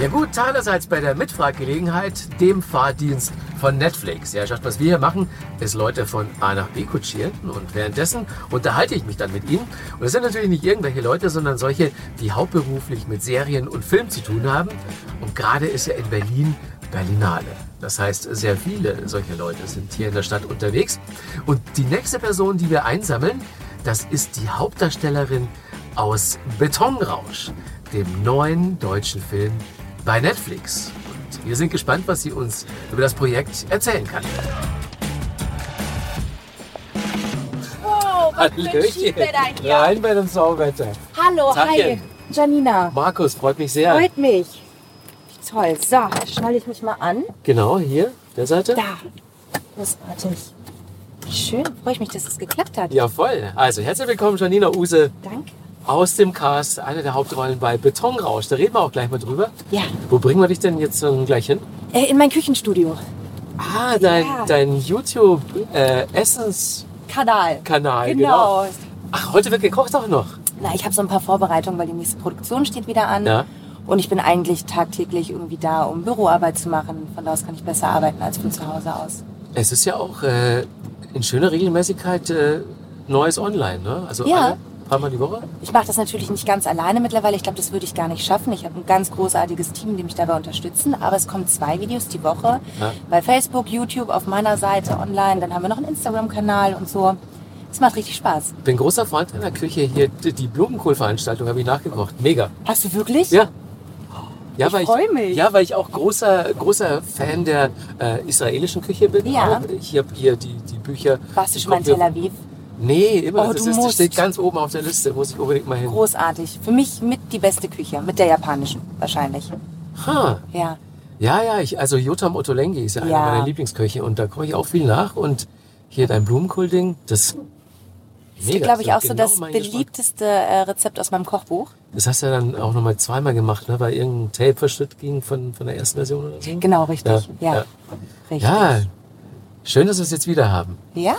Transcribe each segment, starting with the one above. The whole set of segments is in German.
Ja gut, einerseits bei der Mitfahrgelegenheit, dem Fahrdienst von Netflix. Ja, schaut, was wir hier machen, ist Leute von A nach B kutschieren und währenddessen unterhalte ich mich dann mit ihnen. Und das sind natürlich nicht irgendwelche Leute, sondern solche, die hauptberuflich mit Serien und Film zu tun haben. Und gerade ist ja in Berlin Berlinale. Das heißt, sehr viele solche Leute sind hier in der Stadt unterwegs. Und die nächste Person, die wir einsammeln, das ist die Hauptdarstellerin aus Betonrausch, dem neuen deutschen Film bei Netflix. Und wir sind gespannt, was sie uns über das Projekt erzählen kann. Oh, was hier. Rein bei dem Sauwetter. Hallo, hi. Tagchen. Janina. Markus, freut mich sehr. Freut mich. Wie toll. So, schnalle ich mich mal an. Genau, hier, der Seite. Da. Großartig. Wie schön. Freue ich mich, dass es geklappt hat. Ja, voll. Also, herzlich willkommen, Janina Use Danke. Aus dem Cast, eine der Hauptrollen bei Betonrausch. Da reden wir auch gleich mal drüber. Ja. Wo bringen wir dich denn jetzt gleich hin? Äh, in mein Küchenstudio. Ah, dein, Ja. dein YouTube-Essenskanal, Kanal. genau. Genau. Ach, heute wird gekocht auch noch. Na, ich habe so ein paar Vorbereitungen, weil die nächste Produktion steht wieder an. Ja. Und ich bin eigentlich tagtäglich irgendwie da, um Büroarbeit zu machen. Von da aus kann ich besser arbeiten als von zu Hause aus. Es ist ja auch äh, in schöner Regelmäßigkeit äh, Neues online, ne? Also Ja. alle paar Mal die Woche. Ich mache das natürlich nicht ganz alleine mittlerweile. Ich glaube, das würde ich gar nicht schaffen. Ich habe ein ganz großartiges Team, die mich dabei unterstützen. Aber es kommen zwei Videos die Woche. Ja. Bei Facebook, YouTube, auf meiner Seite online. Dann haben wir noch einen Instagram-Kanal und so. Es macht richtig Spaß. Bin großer Freund in der Küche hier. Die Blumenkohlveranstaltung habe ich nachgekocht. Mega. Hast du wirklich? Ja. Ja, Ich weil freu mich. Ja, weil ich auch großer, großer Fan der äh, israelischen Küche bin. Ja. Auch. Ich habe hier die, die Bücher. Warst du schon mal in Tel Aviv? Nee, immer. Oh, das, du ist, das steht ganz oben auf der Liste. Muss ich unbedingt mal hin. Großartig. Für mich mit die beste Küche. Mit der japanischen wahrscheinlich. Ha. Ja. Ja, ja, ich, also Jotam Ottolenghi ist ja, einer Ja. meiner Lieblingsköche und da koche ich auch viel nach und hier dein Blumenkohl-Ding, das Das mega. ist, glaube ich, auch so genau das mein Geschmack. beliebteste äh, Rezept aus meinem Kochbuch. Das hast du ja dann auch nochmal zweimal gemacht, ne, weil irgendein Tape-Verschnitt ging von, von der ersten Version oder so. Genau, richtig. Ja. ja. Richtig. Ja, schön, dass wir es jetzt wieder haben. Ja.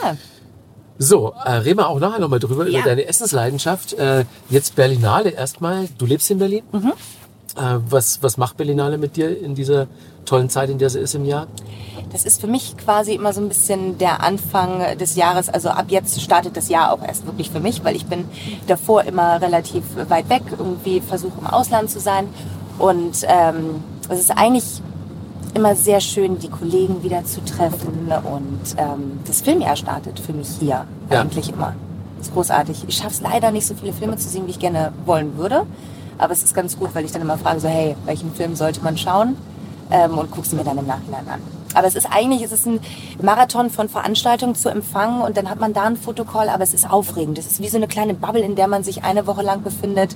So, äh, reden wir auch nachher nochmal drüber, Ja. über deine Essensleidenschaft. Äh, jetzt Berlinale erstmal. Du lebst in Berlin. Mhm. Äh, was, was macht Berlinale mit dir in dieser tollen Zeit, in der sie ist im Jahr? Das ist für mich quasi immer so ein bisschen der Anfang des Jahres. Also ab jetzt startet das Jahr auch erst wirklich für mich, weil ich bin davor immer relativ weit weg, irgendwie versuche im Ausland zu sein. Und ähm, es ist eigentlich immer sehr schön, die Kollegen wieder zu treffen. Und ähm, das Filmjahr startet für mich hier Ja. eigentlich immer. Das ist großartig. Ich schaffe es leider nicht so viele Filme zu sehen, wie ich gerne wollen würde. Aber es ist ganz gut, weil ich dann immer frage, so hey, welchen Film sollte man schauen? ähm, und guckst mir dann im Nachhinein an. Aber es ist eigentlich, es ist ein Marathon von Veranstaltungen zu empfangen und dann hat man da einen Fotocall, aber es ist aufregend. Es ist wie so eine kleine Bubble, in der man sich eine Woche lang befindet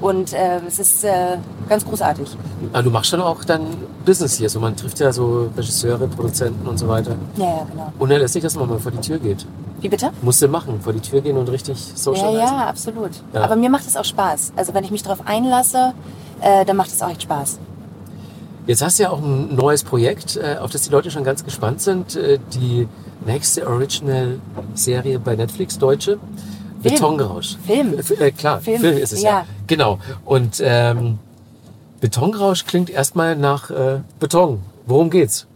und äh, es ist äh, ganz großartig. Ah, du machst schon auch dann Business hier. So, man trifft ja so Regisseure, Produzenten und so weiter. Ja, ja, genau. Unerlässlich, dass man mal vor die Tür geht. Wie bitte? Musst du machen, vor die Tür gehen und richtig Ja, socialisen. ja, absolut. Ja. Aber mir macht es auch Spaß. Also wenn ich mich darauf einlasse, äh, dann macht es auch echt Spaß. Jetzt hast du ja auch ein neues Projekt, äh, auf das die Leute schon ganz gespannt sind. Äh, Die nächste Original-Serie bei Netflix, deutsche. Betonrausch. Film. F äh, klar, Film. Film, ist es ja. ja. Genau. Und ähm, Betonrausch klingt erstmal nach äh, Beton. Worum geht's?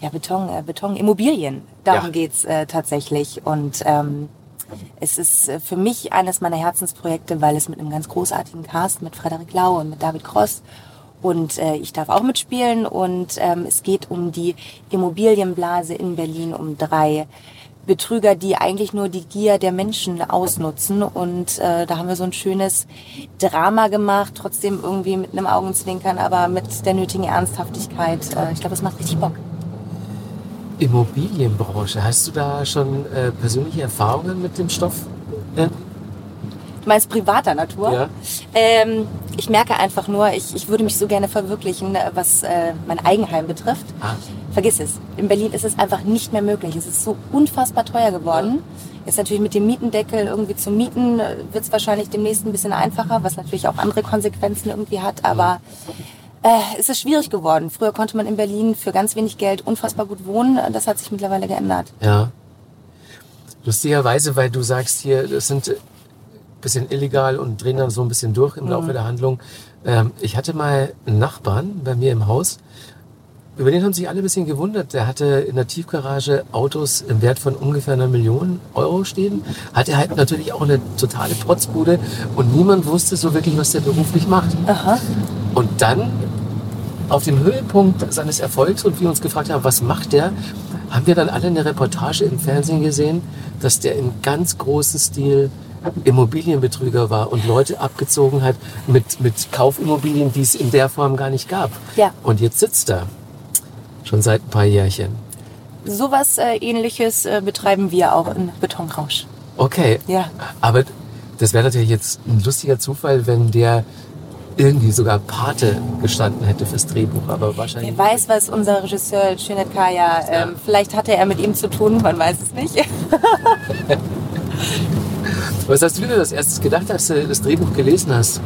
Ja, Beton, äh, Beton, Immobilien. Darum Ja. geht's äh, tatsächlich. Und ähm, es ist äh, für mich eines meiner Herzensprojekte, weil es mit einem ganz großartigen Cast, mit Frederik Lau und mit David Cross und äh, ich darf auch mitspielen. Und ähm, es geht um die Immobilienblase in Berlin, um drei Betrüger, die eigentlich nur die Gier der Menschen ausnutzen. Und äh, da haben wir so ein schönes Drama gemacht, trotzdem irgendwie mit einem Augenzwinkern, aber mit der nötigen Ernsthaftigkeit. Äh, ich glaube, es macht richtig Bock. Immobilienbranche. Hast du da schon äh, persönliche Erfahrungen mit dem Stoff? Äh? Du meinst privater Natur? Ja. Ähm, ich merke einfach nur, ich, ich würde mich so gerne verwirklichen, was äh, mein Eigenheim betrifft. Ah. Vergiss es. In Berlin ist es einfach nicht mehr möglich. Es ist so unfassbar teuer geworden. Jetzt natürlich mit dem Mietendeckel irgendwie zu mieten, wird es wahrscheinlich demnächst ein bisschen einfacher, was natürlich auch andere Konsequenzen irgendwie hat. Aber äh, es ist schwierig geworden. Früher konnte man in Berlin für ganz wenig Geld unfassbar gut wohnen. Das hat sich mittlerweile geändert. Ja. Lustigerweise, weil du sagst hier, das sind ein bisschen illegal und drehen dann so ein bisschen durch im Laufe der Handlung. Ähm, ich hatte mal einen Nachbarn bei mir im Haus. Über den haben sich alle ein bisschen gewundert. Der hatte in der Tiefgarage Autos im Wert von ungefähr einer Million Euro stehen. Hatte halt natürlich auch eine totale Protzbude und niemand wusste so wirklich, was der beruflich macht. Aha. Und dann auf dem Höhepunkt seines Erfolgs und wir uns gefragt haben, was macht der, haben wir dann alle eine Reportage im Fernsehen gesehen, dass der in ganz großem Stil Immobilienbetrüger war und Leute abgezogen hat mit, mit Kaufimmobilien, die es in der Form gar nicht gab. Ja. Und jetzt sitzt er. Schon seit ein paar Jährchen. Sowas äh, ähnliches äh, betreiben wir auch in Betonrausch. Okay. Ja. Aber das wäre natürlich jetzt ein lustiger Zufall, wenn der irgendwie sogar Pate gestanden hätte fürs Drehbuch, aber wahrscheinlich. Wer weiß, was unser Regisseur Cüneyt Kaya, ähm, Ja. vielleicht hatte er mit ihm zu tun, man weiß es nicht. Was hast du dir das erstes gedacht, als du das Drehbuch gelesen hast?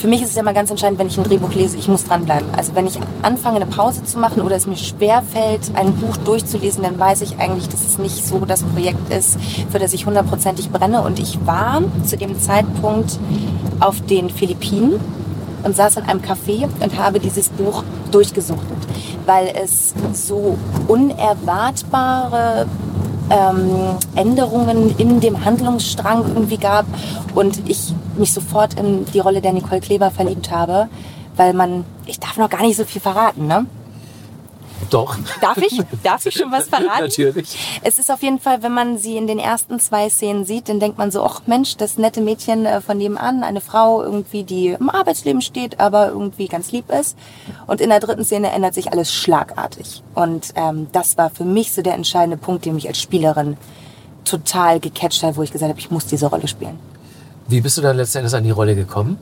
Für mich ist es ja immer ganz entscheidend, wenn ich ein Drehbuch lese, ich muss dranbleiben. Also wenn ich anfange, eine Pause zu machen oder es mir schwer fällt, ein Buch durchzulesen, dann weiß ich eigentlich, dass es nicht so das Projekt ist, für das ich hundertprozentig brenne. Und ich war zu dem Zeitpunkt auf den Philippinen und saß in einem Café und habe dieses Buch durchgesuchtet, weil es so unerwartbare ähm, Änderungen in dem Handlungsstrang irgendwie gab und ich mich sofort in die Rolle der Nicole Kleber verliebt habe, weil man, ich darf noch gar nicht so viel verraten, ne? Doch. Darf ich? Darf ich schon was verraten? Natürlich. Es ist auf jeden Fall, wenn man sie in den ersten zwei Szenen sieht, dann denkt man so, ach Mensch, das nette Mädchen äh, von nebenan, eine Frau irgendwie, die im Arbeitsleben steht, aber irgendwie ganz lieb ist. Und in der dritten Szene ändert sich alles schlagartig. Und ähm, das war für mich so der entscheidende Punkt, der mich als Spielerin total gecatcht hat, wo ich gesagt habe, ich muss diese Rolle spielen. Wie bist du dann letztendlich an die Rolle gekommen?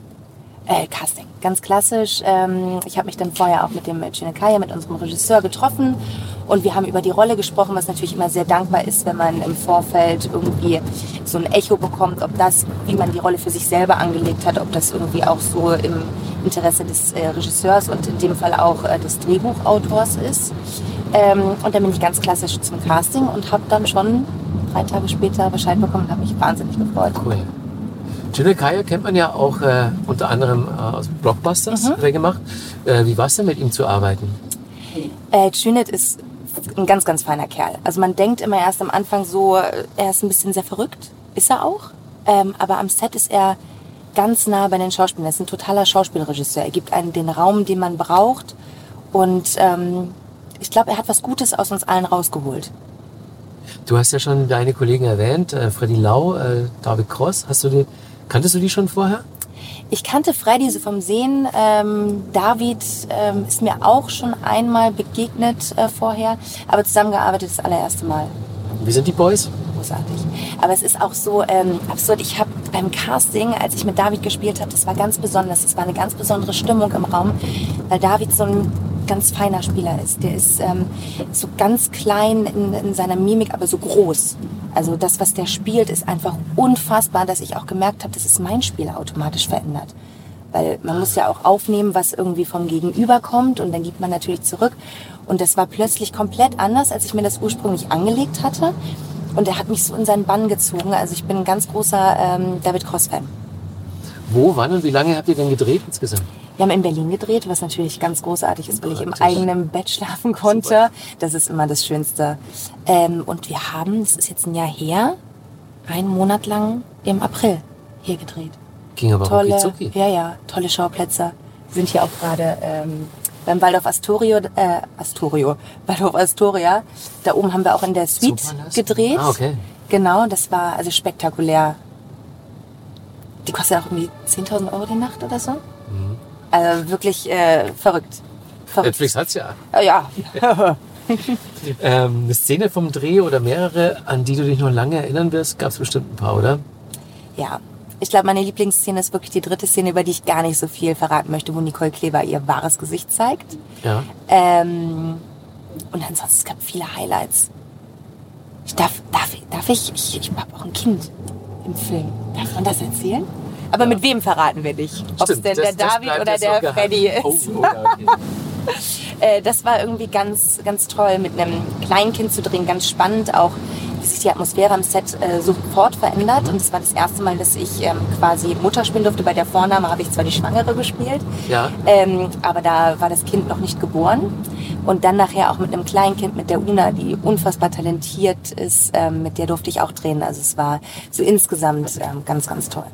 Äh, Casting, ganz klassisch. Ähm, ich habe mich dann vorher auch mit dem Kaya, mit unserem Regisseur getroffen und wir haben über die Rolle gesprochen, was natürlich immer sehr dankbar ist, wenn man im Vorfeld irgendwie so ein Echo bekommt, ob das, wie man die Rolle für sich selber angelegt hat, ob das irgendwie auch so im Interesse des äh, Regisseurs und in dem Fall auch äh, des Drehbuchautors ist. Ähm, und dann bin ich ganz klassisch zum Casting und habe dann schon drei Tage später Bescheid bekommen und habe mich wahnsinnig gefreut. Cool. Jill Kaya kennt man ja auch äh, unter anderem äh, aus Blockbusters, Mhm. hat er gemacht. Äh, wie war es denn mit ihm zu arbeiten? Äh, Junet ist ein ganz, ganz feiner Kerl. Also man denkt immer erst am Anfang so, äh, er ist ein bisschen sehr verrückt. Ist er auch. Ähm, aber am Set ist er ganz nah bei den Schauspielern. Er ist ein totaler Schauspielregisseur. Er gibt einen den Raum, den man braucht. Und ähm, ich glaube, er hat was Gutes aus uns allen rausgeholt. Du hast ja schon deine Kollegen erwähnt, äh, Freddy Lau, äh, David Cross. Hast du die, kanntest du die schon vorher? Ich kannte Freddy so vom Sehen. Ähm, David ähm, ist mir auch schon einmal begegnet äh, vorher, aber zusammengearbeitet das allererste Mal. Wie sind die Boys? großartig. Aber es ist auch so ähm, absurd. Ich habe beim Casting, als ich mit David gespielt habe, das war ganz besonders. Es war eine ganz besondere Stimmung im Raum, weil David so ein ganz feiner Spieler ist. Der ist ähm, so ganz klein in, in seiner Mimik, aber so groß. Also das, was der spielt, ist einfach unfassbar, dass ich auch gemerkt habe, dass es mein Spiel automatisch verändert. Weil man muss ja auch aufnehmen, was irgendwie vom Gegenüber kommt und dann gibt man natürlich zurück. Und das war plötzlich komplett anders, als ich mir das ursprünglich angelegt hatte. Und er hat mich so in seinen Bann gezogen. Also ich bin ein ganz großer ähm, David Cross-Fan. Wo, wann und wie lange habt ihr denn gedreht insgesamt? Wir haben in Berlin gedreht, was natürlich ganz großartig ist, weil ich im eigenen Bett schlafen konnte. Das ist immer das Schönste. Ähm, und wir haben, das ist jetzt ein Jahr her, einen Monat lang im April hier gedreht. Ging aber Tolle, rucki ja, ja, tolle Schauplätze. Wir sind hier auch gerade ähm, beim Waldorf Astorio, äh, Astorio, Waldorf Astoria. Da oben haben wir auch in der Suite Superlast? gedreht. Ah, okay. Genau, das war also spektakulär. Die kostet auch irgendwie 10.000 Euro die Nacht oder so. Mhm. Also wirklich äh, verrückt. verrückt. Netflix hat's ja. Äh, ja, Ähm, eine Szene vom Dreh oder mehrere, an die du dich noch lange erinnern wirst, gab es bestimmt ein paar, oder? ja. Ich glaube, meine Lieblingsszene ist wirklich die dritte Szene, über die ich gar nicht so viel verraten möchte, wo Nicole Kleber ihr wahres Gesicht zeigt. Ja. Ähm, und ansonsten, es gab viele Highlights. Ich darf, darf, ich- darf ich, ich, ich habe auch ein Kind im Film. Darf man das erzählen? Aber mit wem verraten wir nicht? Ob es denn das- der David oder der. Freddy ist. Oh, oh, ja, okay. Äh, das war irgendwie ganz, ganz toll, mit einem kleinen Kind zu drehen. Ganz spannend auch, dass sich die Atmosphäre am Set äh, sofort verändert. Und es war das erste Mal, dass ich ähm, quasi Mutter spielen durfte. Bei der Vorname habe ich zwar die Schwangere gespielt, Ja. ähm, aber da war das Kind noch nicht geboren. Und dann nachher auch mit einem Kleinkind, mit der Una, die unfassbar talentiert ist, ähm, mit der durfte ich auch drehen. Also es war so insgesamt ganz, ganz toll.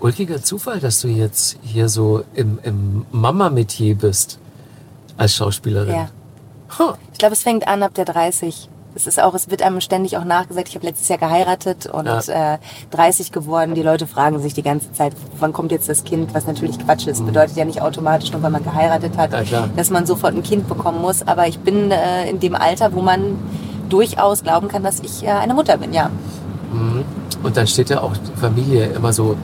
Ulkiger Zufall, dass du jetzt hier so im, im Mama-Metier bist als Schauspielerin. Ja. Huh. Ich glaube, es fängt an ab der 30. Es ist auch, es wird einem ständig auch nachgesagt. Ich habe letztes Jahr geheiratet und Ja. äh, 30 geworden. Die Leute fragen sich die ganze Zeit, wann kommt jetzt das Kind? Was natürlich Quatsch ist. Bedeutet ja nicht automatisch, nur weil man geheiratet hat, Mhm. Ja, dass man sofort ein Kind bekommen muss. Aber ich bin äh, in dem Alter, wo man durchaus glauben kann, dass ich äh, eine Mutter bin. Ja. Mhm. Und dann steht ja auch Familie immer so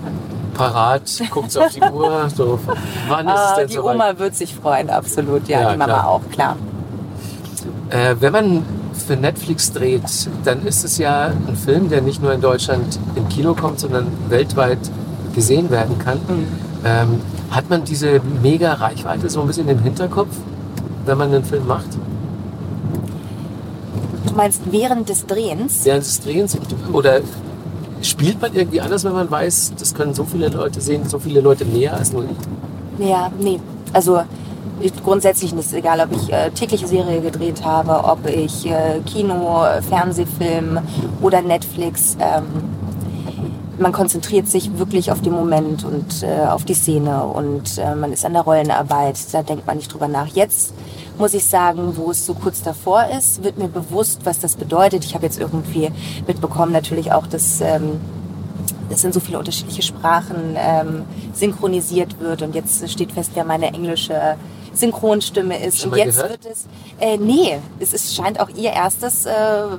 parat, guckt so auf die Uhr, so wann ist es Ah, denn die soweit? Oma wird sich freuen, absolut. Ja, Ja, die Mama klar. auch, klar. Äh, wenn man für Netflix dreht, dann ist es ja ein Film, der nicht nur in Deutschland im Kino kommt, sondern weltweit gesehen werden kann. Mhm. Ähm, hat man diese mega Reichweite so ein bisschen im Hinterkopf, wenn man einen Film macht? Du meinst während des Drehens? Während des Drehens? Oder spielt man irgendwie anders, wenn man weiß, das können so viele Leute sehen, so viele Leute mehr als nur ich? Ja, nee. Also ich- grundsätzlich ist es egal, ob ich äh, tägliche Serie gedreht habe, ob ich äh, Kino, Fernsehfilm oder Netflix. Ähm, man konzentriert sich wirklich auf den Moment und äh, auf die Szene und äh, man ist an der Rollenarbeit. Da denkt man nicht drüber nach. Jetzt muss ich sagen, wo es so kurz davor ist, wird mir bewusst, was das bedeutet. Ich habe jetzt irgendwie mitbekommen, natürlich auch, dass ähm, es in so viele unterschiedliche Sprachen ähm, synchronisiert wird und jetzt steht fest, wer meine englische Synchronstimme ist. Schon und jetzt gehört? wird es. Äh, nee, es ist, scheint auch ihr erstes äh,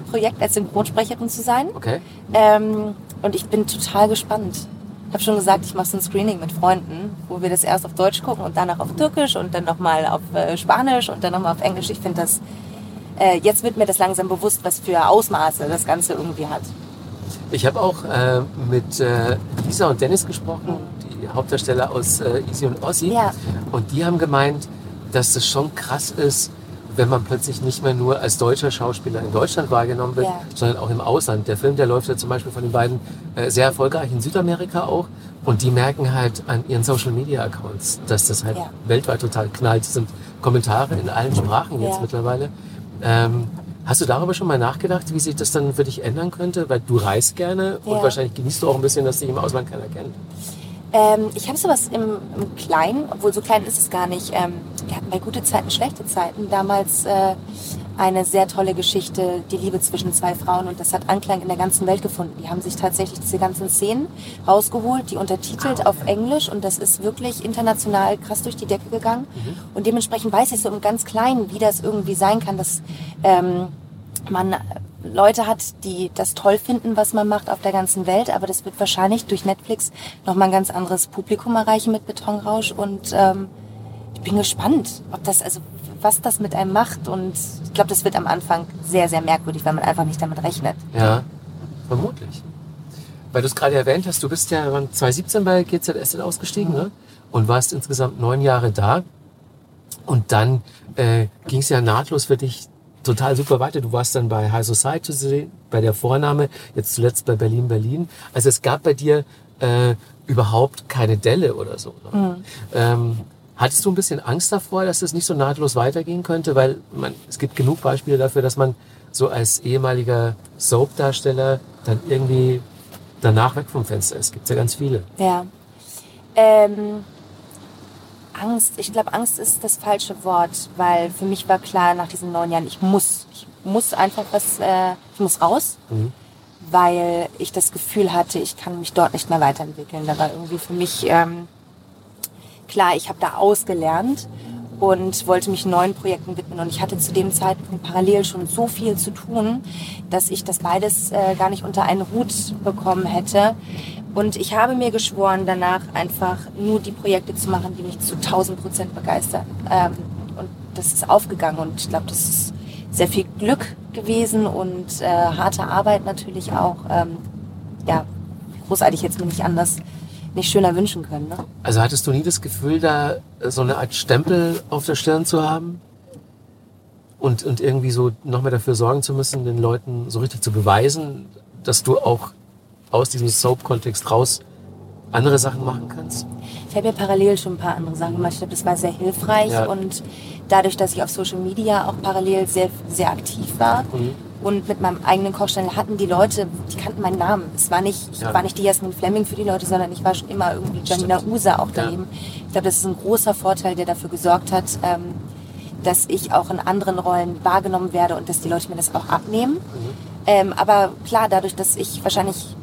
Projekt als Synchronsprecherin zu sein. Okay. Ähm, und ich bin total gespannt. Ich habe schon gesagt, ich mache so ein Screening mit Freunden, wo wir das erst auf Deutsch gucken und danach auf Türkisch und dann nochmal auf äh, Spanisch und dann nochmal auf Englisch. Ich finde das, äh, jetzt wird mir das langsam bewusst, was für Ausmaße das Ganze irgendwie hat. Ich habe auch äh, mit äh, Lisa und Dennis gesprochen, die Hauptdarsteller aus äh, Easy und Ossi. Ja. Und die haben gemeint, dass das schon krass ist, wenn man plötzlich nicht mehr nur als deutscher Schauspieler in Deutschland wahrgenommen wird, Ja. sondern auch im Ausland. Der Film, der läuft ja zum Beispiel von den beiden äh, sehr erfolgreich in Südamerika auch. Und die merken halt an ihren Social Media Accounts, dass das halt Ja. weltweit total knallt. Es sind Kommentare in allen Sprachen jetzt Ja. mittlerweile. Ähm, hast du darüber schon mal nachgedacht, wie sich das dann für dich ändern könnte? Weil du reist gerne und wahrscheinlich genießt du auch ein bisschen, dass dich im Ausland keiner kennt. Ähm, ich habe sowas im, im Kleinen, obwohl so klein ist es gar nicht. Ähm, wir hatten bei gute Zeiten, schlechte Zeiten damals äh, eine sehr tolle Geschichte, die Liebe zwischen zwei Frauen und das hat Anklang in der ganzen Welt gefunden. Die haben sich tatsächlich diese ganzen Szenen rausgeholt, die untertitelt auf Englisch und das ist wirklich international krass durch die Decke gegangen. Und dementsprechend weiß ich so im ganz Kleinen, wie das irgendwie sein kann, dass ähm, man Leute hat, die das toll finden, was man macht auf der ganzen Welt, aber das wird wahrscheinlich durch Netflix nochmal ein ganz anderes Publikum erreichen mit Betonrausch und ähm, ich bin gespannt, ob das, also was das mit einem macht und ich glaube, das wird am Anfang sehr, sehr merkwürdig, weil man einfach nicht damit rechnet. Ja, vermutlich. Weil du es gerade erwähnt hast, du bist ja wann 2017 bei GZSZ ausgestiegen ne? und warst insgesamt neun Jahre da. Und dann äh, ging es ja nahtlos für dich total super weiter. Du warst dann bei High Society zu sehen, bei der Vorname, jetzt zuletzt bei Berlin Berlin. Also es gab bei dir äh, überhaupt keine Delle oder so. Ne? Ähm, hattest du ein bisschen Angst davor, dass es nicht so nahtlos weitergehen könnte? Weil man, es gibt genug Beispiele dafür, dass man so als ehemaliger Soap-Darsteller dann irgendwie danach weg vom Fenster ist. Gibt's ja ganz viele. Ja. Ähm, Angst, ich glaube, Angst ist das falsche Wort, weil für mich war klar nach diesen neun Jahren, ich muss, ich muss einfach was, äh, ich muss raus, Mhm. weil ich das Gefühl hatte, ich kann mich dort nicht mehr weiterentwickeln. Da war irgendwie für mich ähm, klar, ich habe da ausgelernt und wollte mich neuen Projekten widmen und ich hatte zu dem Zeitpunkt parallel schon so viel zu tun, dass ich das beides äh, gar nicht unter einen Hut bekommen hätte. Und ich habe mir geschworen, danach einfach nur die Projekte zu machen, die mich zu 1000 Prozent begeistern. Ähm, und das ist aufgegangen und ich glaube, das ist sehr viel Glück gewesen und äh, harte Arbeit natürlich auch. Ähm, ja, großartig jetzt mir nicht anders, nicht schöner wünschen können. Ne? Also hattest du nie das Gefühl, da so eine Art Stempel auf der Stirn zu haben? und, und irgendwie so noch mehr dafür sorgen zu müssen, den Leuten so richtig zu beweisen, dass du auch aus diesem Soap-Kontext raus andere Sachen machen kannst? Ich habe ja parallel schon ein paar andere Sachen gemacht. Ich glaube, das war sehr hilfreich Ja. und dadurch, dass ich auf Social Media auch parallel sehr, sehr aktiv war Mhm. und mit meinem eigenen Kochstall hatten die Leute, die kannten meinen Namen. Es war nicht, ich Ja. war nicht die Jasmin Fleming für die Leute, sondern ich war schon immer irgendwie Janina Usa auch Ja. daneben. Ich glaube, das ist ein großer Vorteil, der dafür gesorgt hat, ähm, dass ich auch in anderen Rollen wahrgenommen werde und dass die Leute mir das auch abnehmen. Mhm. Ähm, aber klar, dadurch, dass ich wahrscheinlich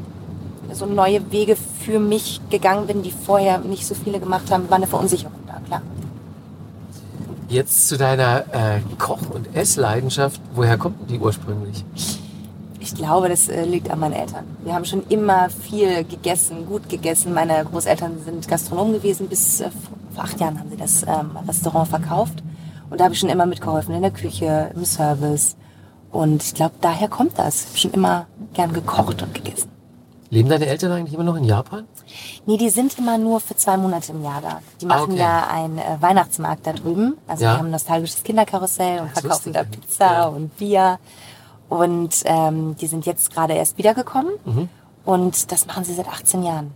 so neue Wege für mich gegangen bin, die vorher nicht so viele gemacht haben, war eine Verunsicherung da, klar. Jetzt zu deiner äh, Koch- und Essleidenschaft. Woher kommt die ursprünglich? Ich glaube, das äh, liegt an meinen Eltern. Wir haben schon immer viel gegessen, gut gegessen. Meine Großeltern sind Gastronomen gewesen. Bis äh, vor acht Jahren haben sie das ähm, Restaurant verkauft. Und da habe ich schon immer mitgeholfen in der Küche, im Service. Und ich glaube, daher kommt das. Ich habe schon immer gern gekocht und gegessen. Leben deine Eltern eigentlich immer noch in Japan? Nee, die sind immer nur für zwei Monate im Jahr da. Die Ah, machen okay. ja einen äh, Weihnachtsmarkt da drüben. Also Ja. die haben ein nostalgisches Kinderkarussell und verkaufen da. Pizza Ja. und Bier. Und ähm, die sind jetzt gerade erst wiedergekommen. Mhm. Und das machen sie seit 18 Jahren.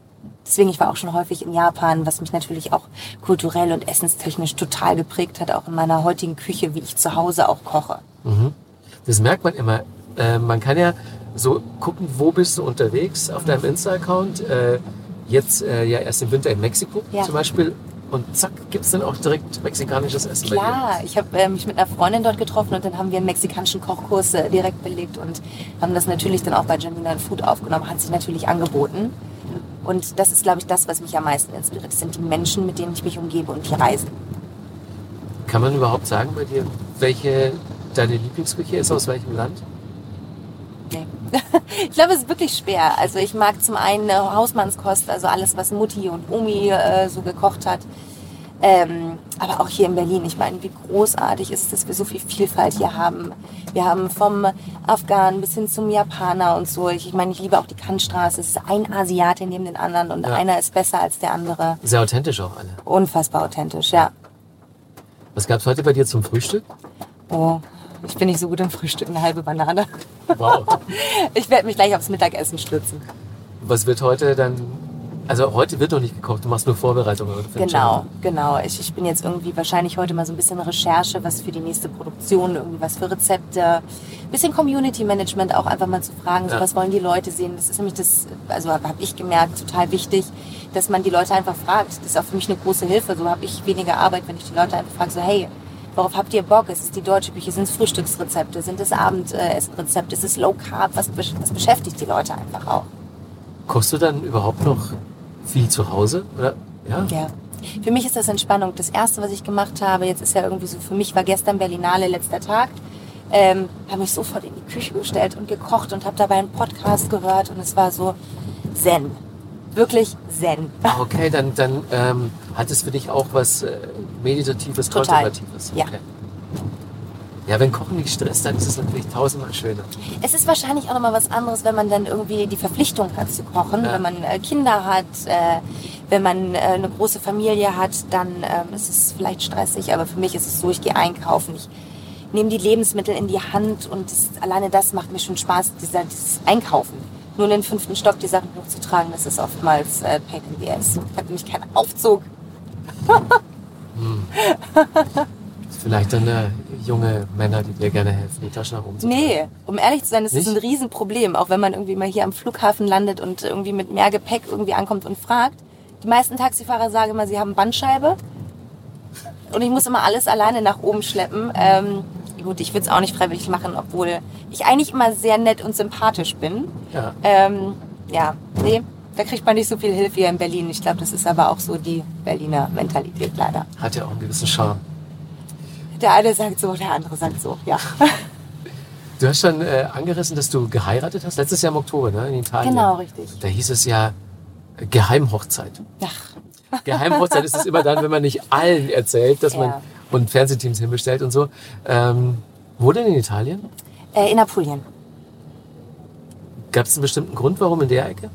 Deswegen, ich war auch schon häufig in Japan, was mich natürlich auch kulturell und essenstechnisch total geprägt hat, auch in meiner heutigen Küche, wie ich zu Hause auch koche. Das merkt man immer. Äh, man kann ja so gucken, wo bist du unterwegs auf deinem Insta-Account. Äh, jetzt äh, ja erst im Winter in Mexiko Ja. zum Beispiel. Und zack, gibt's dann auch direkt mexikanisches Essen. Klar, ich habe äh, mich mit einer Freundin dort getroffen und dann haben wir einen mexikanischen Kochkurs äh, direkt belegt und haben das natürlich dann auch bei Janina Food aufgenommen, hat sich natürlich angeboten. Und das ist, glaube ich, das, was mich am meisten inspiriert. Das sind die Menschen, mit denen ich mich umgebe und die Reisen. Kann man überhaupt sagen bei dir, welche deine Lieblingsküche ist, aus welchem Land? Ich glaube, es ist wirklich schwer. Also ich mag zum einen Hausmannskost, also alles, was Mutti und Omi äh, so gekocht hat. Ähm, aber auch hier in Berlin. Ich meine, wie großartig ist es, dass wir so viel Vielfalt hier haben. Wir haben vom Afghan bis hin zum Japaner und so. Ich, ich meine, ich liebe auch die Kantstraße. Es ist ein Asiate neben den anderen und Ja. einer ist besser als der andere. Sehr authentisch auch alle. Unfassbar authentisch, ja. Was gab's heute bei dir zum Frühstück? Oh, ich bin nicht so gut im Frühstück, eine halbe Banane. Wow. Ich werde mich gleich aufs Mittagessen stürzen. Was wird heute dann? Also heute wird noch nicht gekocht, du machst nur Vorbereitungen. Genau, genau. Ich, ich bin jetzt irgendwie wahrscheinlich heute mal so ein bisschen Recherche, was für die nächste Produktion, irgendwie was für Rezepte, bisschen Community Management auch einfach mal zu fragen, so Ja. was wollen die Leute sehen. Das ist nämlich das, also habe ich gemerkt, total wichtig, dass man die Leute einfach fragt. Das ist auch für mich eine große Hilfe. So habe ich weniger Arbeit, wenn ich die Leute einfach frage, so hey, worauf habt ihr Bock? Ist es die deutsche Küche? Sind es Frühstücksrezepte? Sind es Abendessenrezepte? Ist es Low Carb? Was, was beschäftigt die Leute einfach auch? Kochst du dann überhaupt noch viel zu Hause? Oder? Ja? Ja. Für mich ist das Entspannung. Das erste, was ich gemacht habe, jetzt ist ja irgendwie so, für mich war gestern Berlinale letzter Tag, ähm, habe mich sofort in die Küche gestellt und gekocht und habe dabei einen Podcast gehört und es war so Zen. Wirklich Zen. Ah, Okay, dann, dann ähm, hat es für dich auch was äh, Meditatives, Total. Kontemplatives. Ja. Okay. Ja, wenn Kochen nicht stresst, dann ist es natürlich tausendmal schöner. Es ist wahrscheinlich auch nochmal was anderes, wenn man dann irgendwie die Verpflichtung hat zu kochen, Ja. wenn man äh, Kinder hat, äh, wenn man äh, eine große Familie hat, dann ähm, ist es vielleicht stressig, aber für mich ist es so, ich gehe einkaufen, ich nehme die Lebensmittel in die Hand und das, alleine das macht mir schon Spaß, dieser, dieses Einkaufen. Nur in den fünften Stock die Sachen hochzutragen, das ist oftmals äh, Pain in the ass. Ich habe nämlich keinen Aufzug. Vielleicht dann äh, junge Männer, die dir gerne helfen, die Taschen nach oben zu Nee, um ehrlich zu sein, das ist Nicht? ein Riesenproblem. Auch wenn man irgendwie mal hier am Flughafen landet und irgendwie mit mehr Gepäck irgendwie ankommt und fragt. Die meisten Taxifahrer sagen immer, sie haben Bandscheibe. Und ich muss immer alles alleine nach oben schleppen. Ähm, gut, ich würde es auch nicht freiwillig machen, obwohl ich eigentlich immer sehr nett und sympathisch bin. Ja. Ähm, ja, nee, da kriegt man nicht so viel Hilfe hier in Berlin. Ich glaube, das ist aber auch so die Berliner Mentalität leider. Hat ja auch einen gewissen Charme. Der eine sagt so, der andere sagt so, ja. Du hast schon äh, angerissen, dass du geheiratet hast, letztes Jahr im Oktober, ne, in Italien. Genau, richtig. Da hieß es ja äh, Geheimhochzeit. Ach, Geheimhochzeit ist es immer dann, wenn man nicht allen erzählt, dass man Ja. und Fernsehteams hinbestellt und so. Ähm, wo denn in Italien? äh, in Apulien. Gab es einen bestimmten Grund, warum in der Ecke?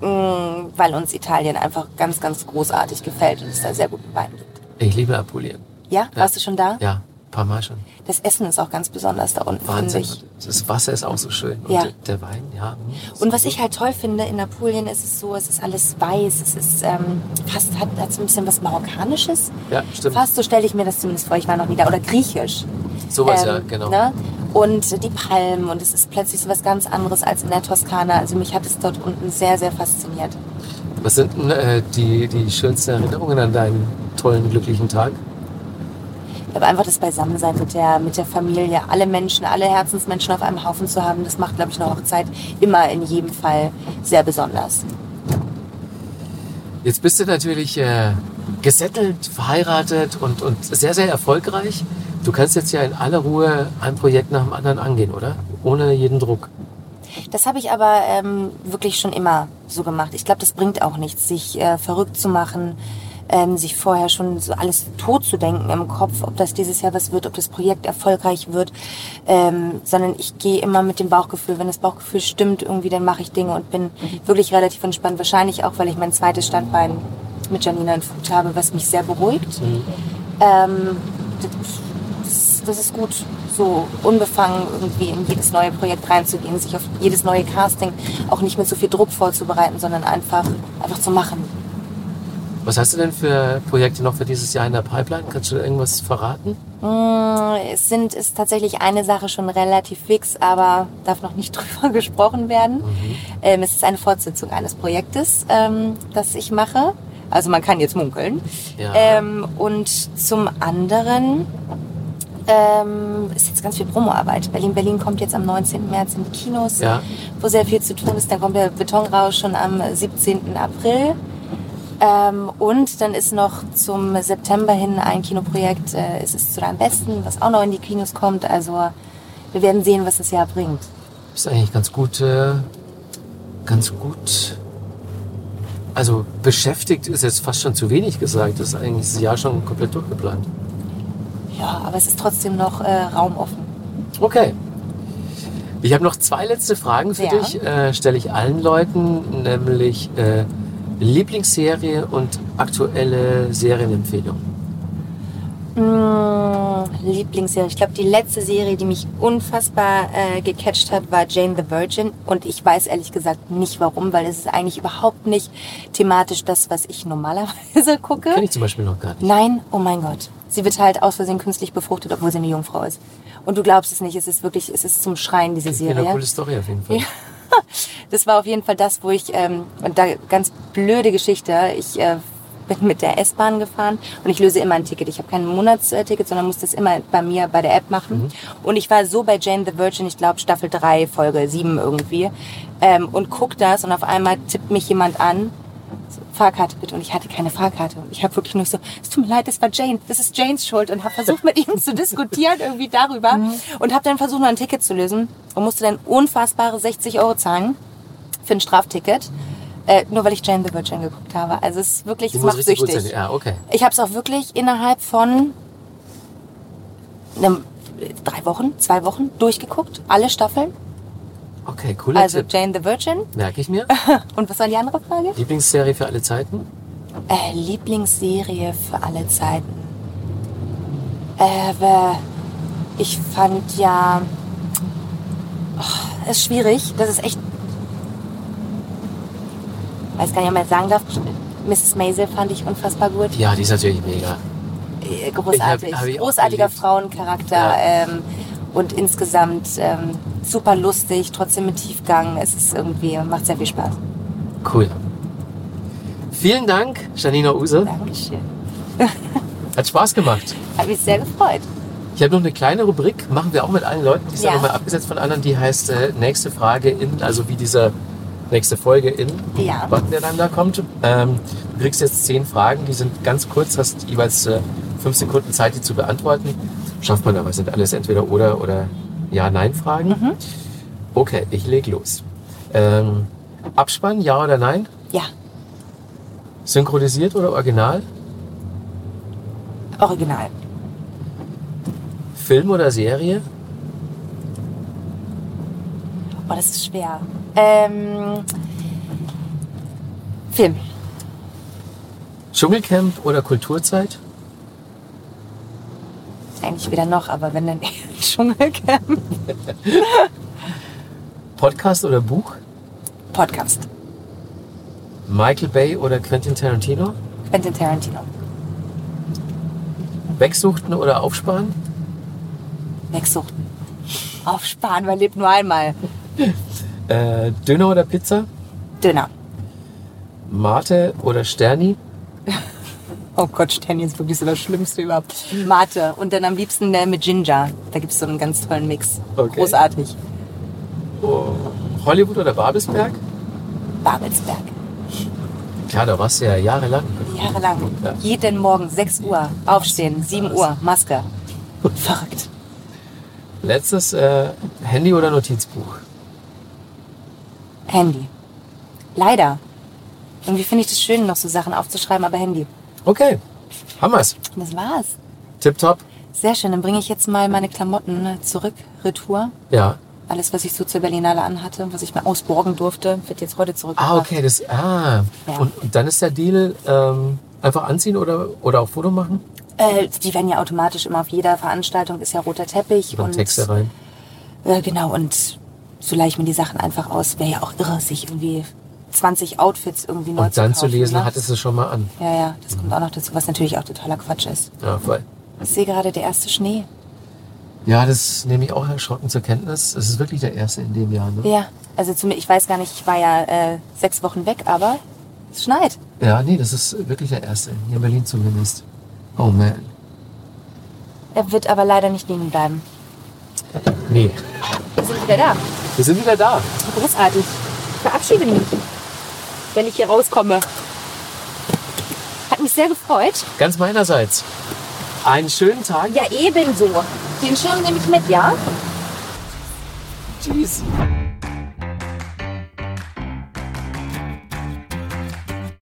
Mm, weil uns Italien einfach ganz, ganz großartig gefällt und es da sehr guten Wein gibt. Ich liebe Apulien. Ja, warst du schon da? Ja, paar Mal schon. Das Essen ist auch ganz besonders da unten, Wahnsinn. Das Wasser ist auch so schön. Und Ja. der- der Wein, ja. hm, Und was ich halt toll finde, in Apulien ist es so, es ist alles weiß, es ist ähm, fast, hat, hat so ein bisschen was Marokkanisches. Ja, stimmt. Fast so stelle ich mir das zumindest vor, ich war noch nie da. Oder griechisch. Sowas, ja, Ähm, genau. Ne? Und die Palmen und es ist plötzlich so was ganz anderes als in der Toskana. Also mich hat es dort unten sehr, sehr fasziniert. Was sind denn äh, die, die schönsten Erinnerungen an deinen tollen, glücklichen Tag? Aber einfach das Beisammensein mit der, mit der Familie, alle Menschen, alle Herzensmenschen auf einem Haufen zu haben, das macht, glaube ich, eine Hochzeit immer in jedem Fall sehr besonders. Jetzt bist du natürlich äh, gesettelt, verheiratet und, und sehr, sehr erfolgreich. Du kannst jetzt ja in aller Ruhe ein Projekt nach dem anderen angehen, oder? Ohne jeden Druck. Das habe ich aber ähm, wirklich schon immer so gemacht. Ich glaube, das bringt auch nichts, sich äh, verrückt zu machen, ähm, sich vorher schon so alles tot zu denken im Kopf, ob das dieses Jahr was wird, ob das Projekt erfolgreich wird, ähm, sondern ich gehe immer mit dem Bauchgefühl. Wenn das Bauchgefühl stimmt, irgendwie, dann mache ich Dinge und bin wirklich relativ entspannt. Wahrscheinlich auch, weil ich mein zweites Standbein mit Janina in Food habe, was mich sehr beruhigt. Ähm, das, ist gut, so unbefangen irgendwie in jedes neue Projekt reinzugehen, sich auf jedes neue Casting auch nicht mit so viel Druck vorzubereiten, sondern einfach, einfach zu machen. Was hast du denn für Projekte noch für dieses Jahr in der Pipeline? Kannst du irgendwas verraten? Mm, Es sind, ist tatsächlich eine Sache schon relativ fix, aber darf noch nicht drüber gesprochen werden. Ähm, es ist eine Fortsetzung eines Projektes, ähm, das ich mache. Also man kann jetzt munkeln. Ja. Ähm, und zum anderen ähm, ist jetzt ganz viel Promoarbeit. Berlin Berlin kommt jetzt am 19. März in die Kinos, Ja. wo sehr viel zu tun ist. Dann kommt der Betonrausch schon am 17. April. Ähm, und dann ist noch zum September hin ein Kinoprojekt, äh, es ist zu deinem Besten, was auch noch in die Kinos kommt. Also wir werden sehen, was das Jahr bringt. Ist eigentlich ganz gut, äh, ganz gut. Also beschäftigt ist jetzt fast schon zu wenig gesagt. Das ist eigentlich das Jahr schon komplett durchgeplant. Ja, aber es ist trotzdem noch äh, Raum offen. Okay. Ich habe noch zwei letzte Fragen für Ja. dich. Äh, Stelle ich allen Leuten, nämlich äh, Lieblingsserie und aktuelle Serienempfehlung. Mm, Lieblingsserie. Ich glaube, die letzte Serie, die mich unfassbar äh, gecatcht hat, war Jane the Virgin. Und ich weiß ehrlich gesagt nicht warum, weil es ist eigentlich überhaupt nicht thematisch das, was ich normalerweise gucke. Kenne ich zum Beispiel noch gar nicht. Nein, oh mein Gott. Sie wird halt aus Versehen künstlich befruchtet, obwohl sie eine Jungfrau ist. Und du glaubst es nicht, es ist wirklich, es ist zum Schreien, diese Eine Serie. coole Story auf jeden Fall. Ja. Das war auf jeden Fall das, wo ich, ähm, und da ganz blöde Geschichte, ich äh, bin mit der S-Bahn gefahren und ich löse immer ein Ticket. Ich habe kein Monatsticket, sondern muss das immer bei mir bei der App machen. Und ich war so bei Jane the Virgin, ich glaube Staffel 3, Folge 7 irgendwie, ähm, und guck das und auf einmal tippt mich jemand an, so, Fahrkarte bitte. Und ich hatte keine Fahrkarte. Und ich habe wirklich nur so, es tut mir leid, das war Jane, das ist Janes Schuld. Und habe versucht mit ihm zu diskutieren irgendwie darüber. Und habe dann versucht, noch ein Ticket zu lösen. Und musste dann unfassbare 60 Euro zahlen für ein Strafticket. Äh, nur weil ich Jane the Virgin geguckt habe. Also es ist wirklich, Die es macht süchtig. Ja, okay. Ich habe es auch wirklich innerhalb von einem, drei Wochen, zwei Wochen durchgeguckt. Alle Staffeln. Okay, cooler Also Tipp. Jane the Virgin. Merke ich mir. Und was war die andere Frage? Lieblingsserie für alle Zeiten? Äh, Lieblingsserie für alle Zeiten. Äh, ich fand ja. Oh, ist schwierig. Das ist echt. Weiß gar nicht, ob man sagen darf. Mrs. Maisel fand ich unfassbar gut. Ja, die ist natürlich mega. Äh, Großartig. Ich hab- hab Großartiger. Frauencharakter. Ja. Ähm, und insgesamt ähm, super lustig, trotzdem mit Tiefgang. Es ist irgendwie, macht sehr viel Spaß. Cool. Vielen Dank, Janina Use. Dankeschön. Hat Spaß gemacht. Hat mich sehr gefreut. Ich habe noch eine kleine Rubrik, machen wir auch mit allen Leuten, die ist ja, nochmal abgesetzt von anderen, die heißt äh, nächste Frage in, also wie diese nächste Folge in Ja. Button, der dann da kommt. Ähm, du kriegst jetzt zehn Fragen, die sind ganz kurz, hast jeweils äh, fünf Sekunden Zeit, die zu beantworten. Schafft man aber, sind alles entweder oder oder Ja-Nein-Fragen. Mhm. Okay, ich leg los. Ähm, Abspann, ja oder nein? Ja, Synchronisiert oder original? original. Film oder Serie? Oh, das ist schwer. Ähm, Film. Dschungelcamp oder Kulturzeit? Eigentlich weder noch, aber wenn dann eher Dschungelcamp. Podcast oder Buch? Podcast. Michael Bay oder Quentin Tarantino? Quentin Tarantino. Wegsuchten oder aufsparen? Wegsuchten. Aufsparen, weil lebt nur einmal. Äh, Döner oder Pizza? Döner. Mate oder Sterni? Oh Gott, Sterni ist wirklich so das Schlimmste überhaupt. Mate. Und dann am liebsten äh, mit Ginger. Da gibt es so einen ganz tollen Mix. Okay. Großartig. Hollywood oder Babelsberg? Babelsberg. Klar, da warst du ja jahrelang. Jahrelang. Ja. Jeden Morgen 6 Uhr aufstehen, 7 Uhr Maske. Verrückt. Letztes äh, Handy oder Notizbuch? Handy. Leider. Irgendwie finde ich das schön, noch so Sachen aufzuschreiben, aber Handy. Okay, haben. Und das war's. Tipptopp. Sehr schön. Dann bringe ich jetzt mal meine Klamotten zurück, Retour. Ja. Alles, was ich so zur Berlinale anhatte, was ich mir ausborgen durfte, wird jetzt heute zurückgebracht. Ah, okay, das. Ah. Ja. Und, und dann ist der Deal ähm, einfach anziehen oder, oder auch Foto machen? Äh, die werden ja automatisch immer auf jeder Veranstaltung ist ja roter Teppich Und und Texte rein. Äh, genau und so leih ich mir die Sachen einfach aus. Wäre ja auch irre, sich irgendwie 20 Outfits irgendwie neu Und dann zu zu kaufen. lesen, ne? hattest du schon mal an. Ja, ja, das kommt auch noch dazu, was natürlich auch totaler Quatsch ist. Ja, voll. Ich sehe gerade der erste Schnee. Ja, das nehme ich auch erschrocken zur Kenntnis. Es ist wirklich der erste in dem Jahr, ne? Ja, also zum, ich weiß gar nicht, ich war ja äh, sechs Wochen weg, aber es schneit. Ja, nee, das ist wirklich der erste. Hier in Berlin zumindest. Oh man. Er wird aber leider nicht liegen bleiben. Nee. Wir sind wieder da. Wir sind wieder da. Großartig. Ich verabschiede mich, wenn ich hier rauskomme. Hat mich sehr gefreut. Ganz meinerseits. Einen schönen Tag. Ja, ebenso. Den Schirm nehme ich mit, ja? Tschüss.